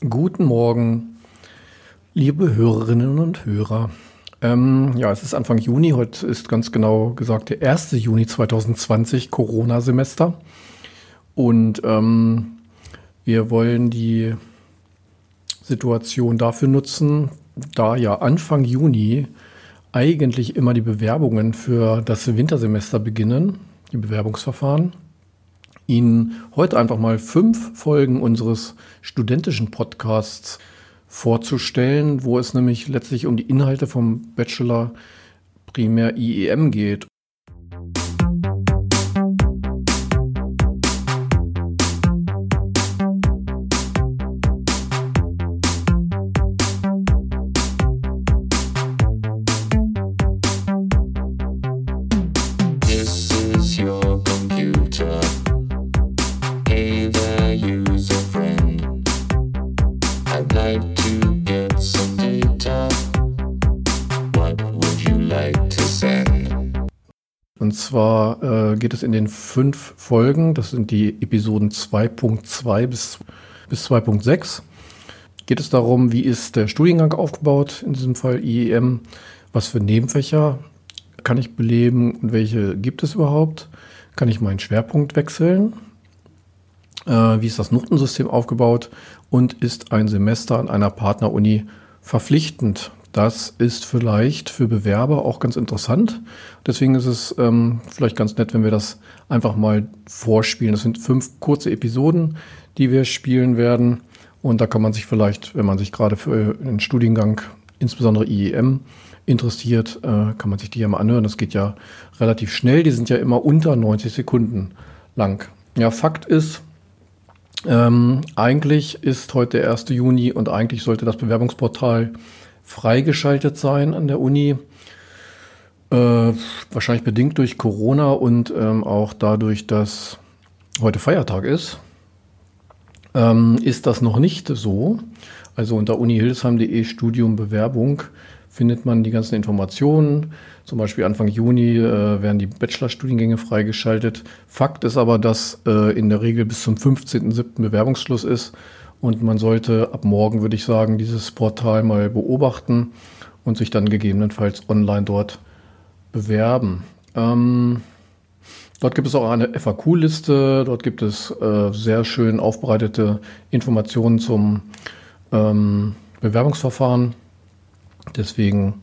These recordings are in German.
Guten Morgen, liebe Hörerinnen und Hörer. Ähm, ja, es ist Anfang Juni, heute ist ganz genau gesagt der 1. Juni 2020, Corona-Semester. Und ähm, wir wollen die Situation dafür nutzen, da ja Anfang Juni eigentlich immer die Bewerbungen für das Wintersemester beginnen, die Bewerbungsverfahren. Ihnen heute einfach mal fünf Folgen unseres studentischen Podcasts vorzustellen, wo es nämlich letztlich um die Inhalte vom Bachelor primär IEM geht. Und zwar äh, geht es in den fünf Folgen, das sind die Episoden 2.2 bis, bis 2.6, geht es darum, wie ist der Studiengang aufgebaut, in diesem Fall IEM, was für Nebenfächer kann ich beleben und welche gibt es überhaupt, kann ich meinen Schwerpunkt wechseln, äh, wie ist das Notensystem aufgebaut? Und ist ein Semester an einer Partneruni verpflichtend. Das ist vielleicht für Bewerber auch ganz interessant. Deswegen ist es ähm, vielleicht ganz nett, wenn wir das einfach mal vorspielen. Das sind fünf kurze Episoden, die wir spielen werden. Und da kann man sich vielleicht, wenn man sich gerade für den Studiengang, insbesondere IEM, interessiert, äh, kann man sich die ja mal anhören. Das geht ja relativ schnell. Die sind ja immer unter 90 Sekunden lang. Ja, Fakt ist, ähm, eigentlich ist heute der 1. Juni und eigentlich sollte das Bewerbungsportal freigeschaltet sein an der Uni. Äh, wahrscheinlich bedingt durch Corona und ähm, auch dadurch, dass heute Feiertag ist, ähm, ist das noch nicht so. Also unter unihildesheim.de Studium Bewerbung findet man die ganzen Informationen. Zum Beispiel Anfang Juni äh, werden die Bachelorstudiengänge freigeschaltet. Fakt ist aber, dass äh, in der Regel bis zum 15.07. Bewerbungsschluss ist und man sollte ab morgen, würde ich sagen, dieses Portal mal beobachten und sich dann gegebenenfalls online dort bewerben. Ähm, dort gibt es auch eine FAQ-Liste, dort gibt es äh, sehr schön aufbereitete Informationen zum ähm, Bewerbungsverfahren. Deswegen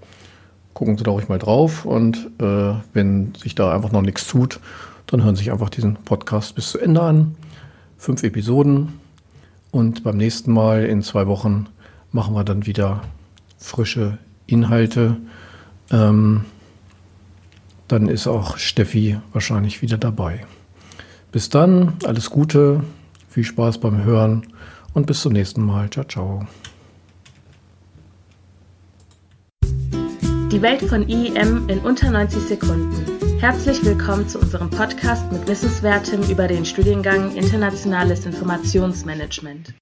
gucken Sie da ruhig mal drauf und äh, wenn sich da einfach noch nichts tut, dann hören Sie sich einfach diesen Podcast bis zu Ende an. Fünf Episoden, und beim nächsten Mal in zwei Wochen machen wir dann wieder frische Inhalte. Ähm, dann ist auch Steffi wahrscheinlich wieder dabei. Bis dann, alles Gute, viel Spaß beim Hören und bis zum nächsten Mal. Ciao, ciao. Die Welt von IEM in unter 90 Sekunden. Herzlich willkommen zu unserem Podcast mit Wissenswertem über den Studiengang Internationales Informationsmanagement.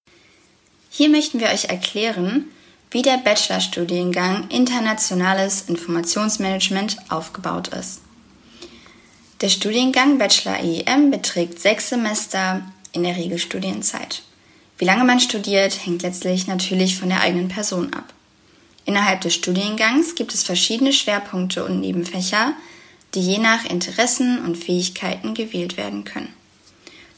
Hier möchten wir euch erklären, wie der Bachelorstudiengang Internationales Informationsmanagement aufgebaut ist. Der Studiengang Bachelor IEM beträgt sechs Semester in der Regelstudienzeit. Wie lange man studiert, hängt letztlich natürlich von der eigenen Person ab. Innerhalb des Studiengangs gibt es verschiedene Schwerpunkte und Nebenfächer, die je nach Interessen und Fähigkeiten gewählt werden können.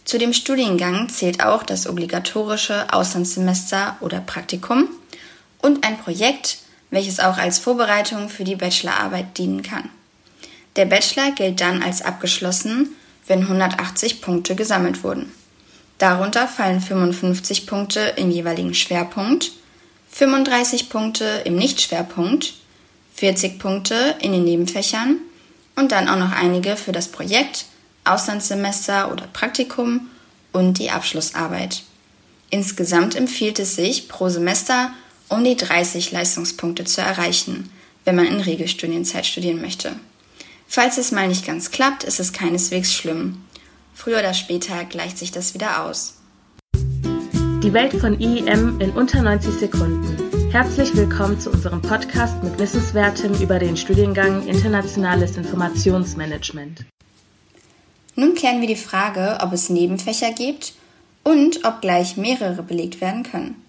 Zu dem Studiengang zählt auch das obligatorische Auslandssemester oder Praktikum und ein Projekt, welches auch als Vorbereitung für die Bachelorarbeit dienen kann. Der Bachelor gilt dann als abgeschlossen, wenn 180 Punkte gesammelt wurden. Darunter fallen 55 Punkte im jeweiligen Schwerpunkt, 35 Punkte im Nichtschwerpunkt, 40 Punkte in den Nebenfächern und dann auch noch einige für das Projekt, Auslandssemester oder Praktikum und die Abschlussarbeit. Insgesamt empfiehlt es sich, pro Semester um die 30 Leistungspunkte zu erreichen, wenn man in Regelstudienzeit studieren möchte. Falls es mal nicht ganz klappt, ist es keineswegs schlimm. Früher oder später gleicht sich das wieder aus. Die Welt von IEM in unter 90 Sekunden. Herzlich willkommen zu unserem Podcast mit Wissenswertem über den Studiengang Internationales Informationsmanagement. Nun klären wir die Frage, ob es Nebenfächer gibt und ob gleich mehrere belegt werden können.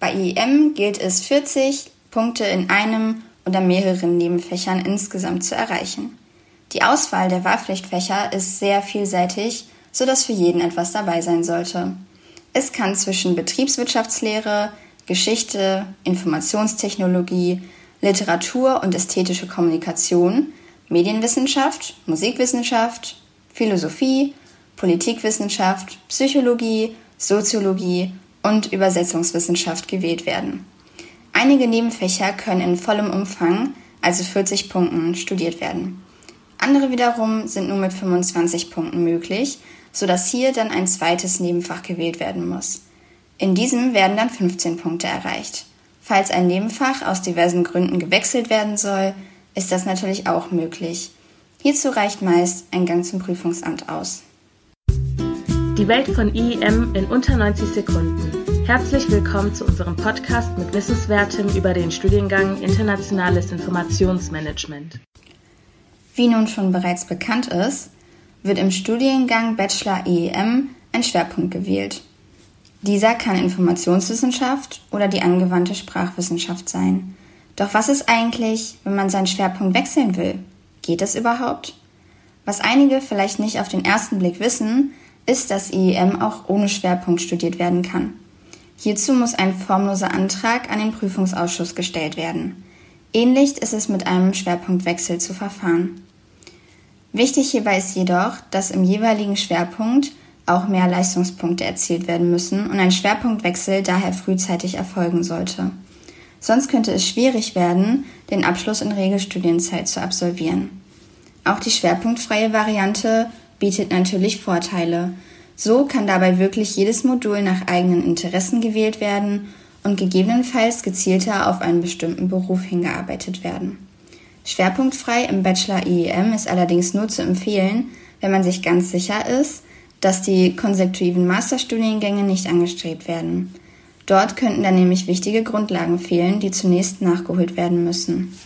Bei IEM gilt es 40 Punkte in einem oder mehreren Nebenfächern insgesamt zu erreichen. Die Auswahl der Wahlpflichtfächer ist sehr vielseitig, sodass für jeden etwas dabei sein sollte. Es kann zwischen Betriebswirtschaftslehre, Geschichte, Informationstechnologie, Literatur und ästhetische Kommunikation, Medienwissenschaft, Musikwissenschaft, Philosophie, Politikwissenschaft, Psychologie, Soziologie und Übersetzungswissenschaft gewählt werden. Einige Nebenfächer können in vollem Umfang, also 40 Punkten, studiert werden. Andere wiederum sind nur mit 25 Punkten möglich, sodass hier dann ein zweites Nebenfach gewählt werden muss. In diesem werden dann 15 Punkte erreicht. Falls ein Nebenfach aus diversen Gründen gewechselt werden soll, ist das natürlich auch möglich. Hierzu reicht meist ein Gang zum Prüfungsamt aus. Die Welt von IEM in unter 90 Sekunden. Herzlich willkommen zu unserem Podcast mit Wissenswertem über den Studiengang Internationales Informationsmanagement. Wie nun schon bereits bekannt ist, wird im Studiengang Bachelor IEM ein Schwerpunkt gewählt. Dieser kann Informationswissenschaft oder die angewandte Sprachwissenschaft sein. Doch was ist eigentlich, wenn man seinen Schwerpunkt wechseln will? Geht es überhaupt? Was einige vielleicht nicht auf den ersten Blick wissen, ist, dass IEM auch ohne Schwerpunkt studiert werden kann. Hierzu muss ein formloser Antrag an den Prüfungsausschuss gestellt werden. Ähnlich ist es mit einem Schwerpunktwechsel zu verfahren. Wichtig hierbei ist jedoch, dass im jeweiligen Schwerpunkt auch mehr Leistungspunkte erzielt werden müssen und ein Schwerpunktwechsel daher frühzeitig erfolgen sollte. Sonst könnte es schwierig werden, den Abschluss in Regelstudienzeit zu absolvieren. Auch die schwerpunktfreie Variante bietet natürlich Vorteile, so kann dabei wirklich jedes Modul nach eigenen Interessen gewählt werden und gegebenenfalls gezielter auf einen bestimmten Beruf hingearbeitet werden. Schwerpunktfrei im Bachelor IEM ist allerdings nur zu empfehlen, wenn man sich ganz sicher ist, dass die konsekutiven Masterstudiengänge nicht angestrebt werden. Dort könnten dann nämlich wichtige Grundlagen fehlen, die zunächst nachgeholt werden müssen.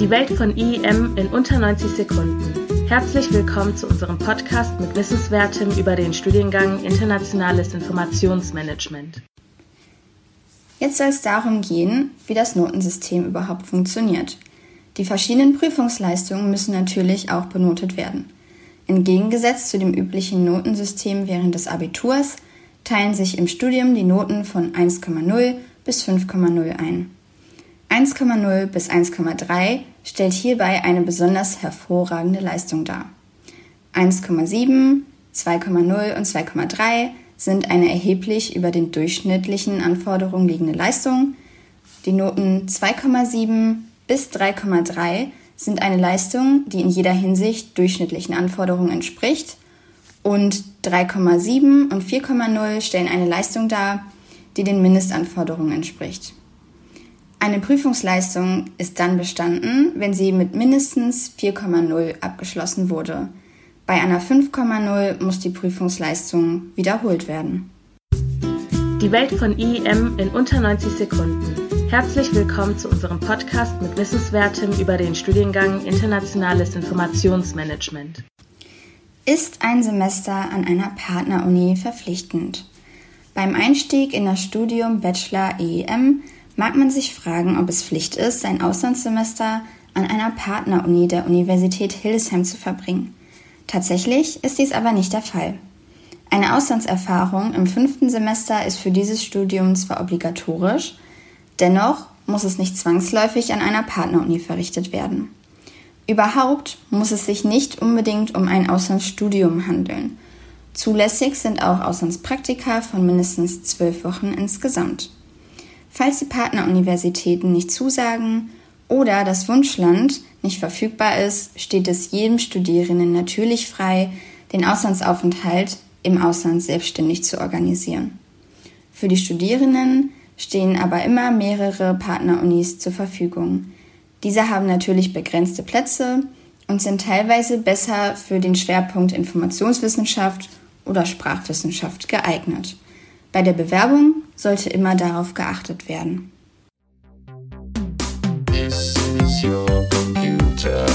Die Welt von IEM in unter 90 Sekunden. Herzlich willkommen zu unserem Podcast mit Wissenswertem über den Studiengang Internationales Informationsmanagement. Jetzt soll es darum gehen, wie das Notensystem überhaupt funktioniert. Die verschiedenen Prüfungsleistungen müssen natürlich auch benotet werden. Entgegengesetzt zu dem üblichen Notensystem während des Abiturs teilen sich im Studium die Noten von 1,0 bis 5,0 ein. 1,0 bis 1,3 stellt hierbei eine besonders hervorragende Leistung dar. 1,7, 2,0 und 2,3 sind eine erheblich über den durchschnittlichen Anforderungen liegende Leistung. Die Noten 2,7 bis 3,3 sind eine Leistung, die in jeder Hinsicht durchschnittlichen Anforderungen entspricht. Und 3,7 und 4,0 stellen eine Leistung dar, die den Mindestanforderungen entspricht. Eine Prüfungsleistung ist dann bestanden, wenn sie mit mindestens 4,0 abgeschlossen wurde. Bei einer 5,0 muss die Prüfungsleistung wiederholt werden. Die Welt von IEM in unter 90 Sekunden. Herzlich willkommen zu unserem Podcast mit Wissenswertem über den Studiengang Internationales Informationsmanagement. Ist ein Semester an einer Partneruni verpflichtend? Beim Einstieg in das Studium Bachelor IEM mag man sich fragen, ob es Pflicht ist, sein Auslandssemester an einer Partneruni der Universität Hildesheim zu verbringen. Tatsächlich ist dies aber nicht der Fall. Eine Auslandserfahrung im fünften Semester ist für dieses Studium zwar obligatorisch, dennoch muss es nicht zwangsläufig an einer Partneruni verrichtet werden. Überhaupt muss es sich nicht unbedingt um ein Auslandsstudium handeln. Zulässig sind auch Auslandspraktika von mindestens zwölf Wochen insgesamt. Falls die Partneruniversitäten nicht zusagen oder das Wunschland nicht verfügbar ist, steht es jedem Studierenden natürlich frei, den Auslandsaufenthalt im Ausland selbstständig zu organisieren. Für die Studierenden stehen aber immer mehrere Partnerunis zur Verfügung. Diese haben natürlich begrenzte Plätze und sind teilweise besser für den Schwerpunkt Informationswissenschaft oder Sprachwissenschaft geeignet. Bei der Bewerbung sollte immer darauf geachtet werden. This is your computer.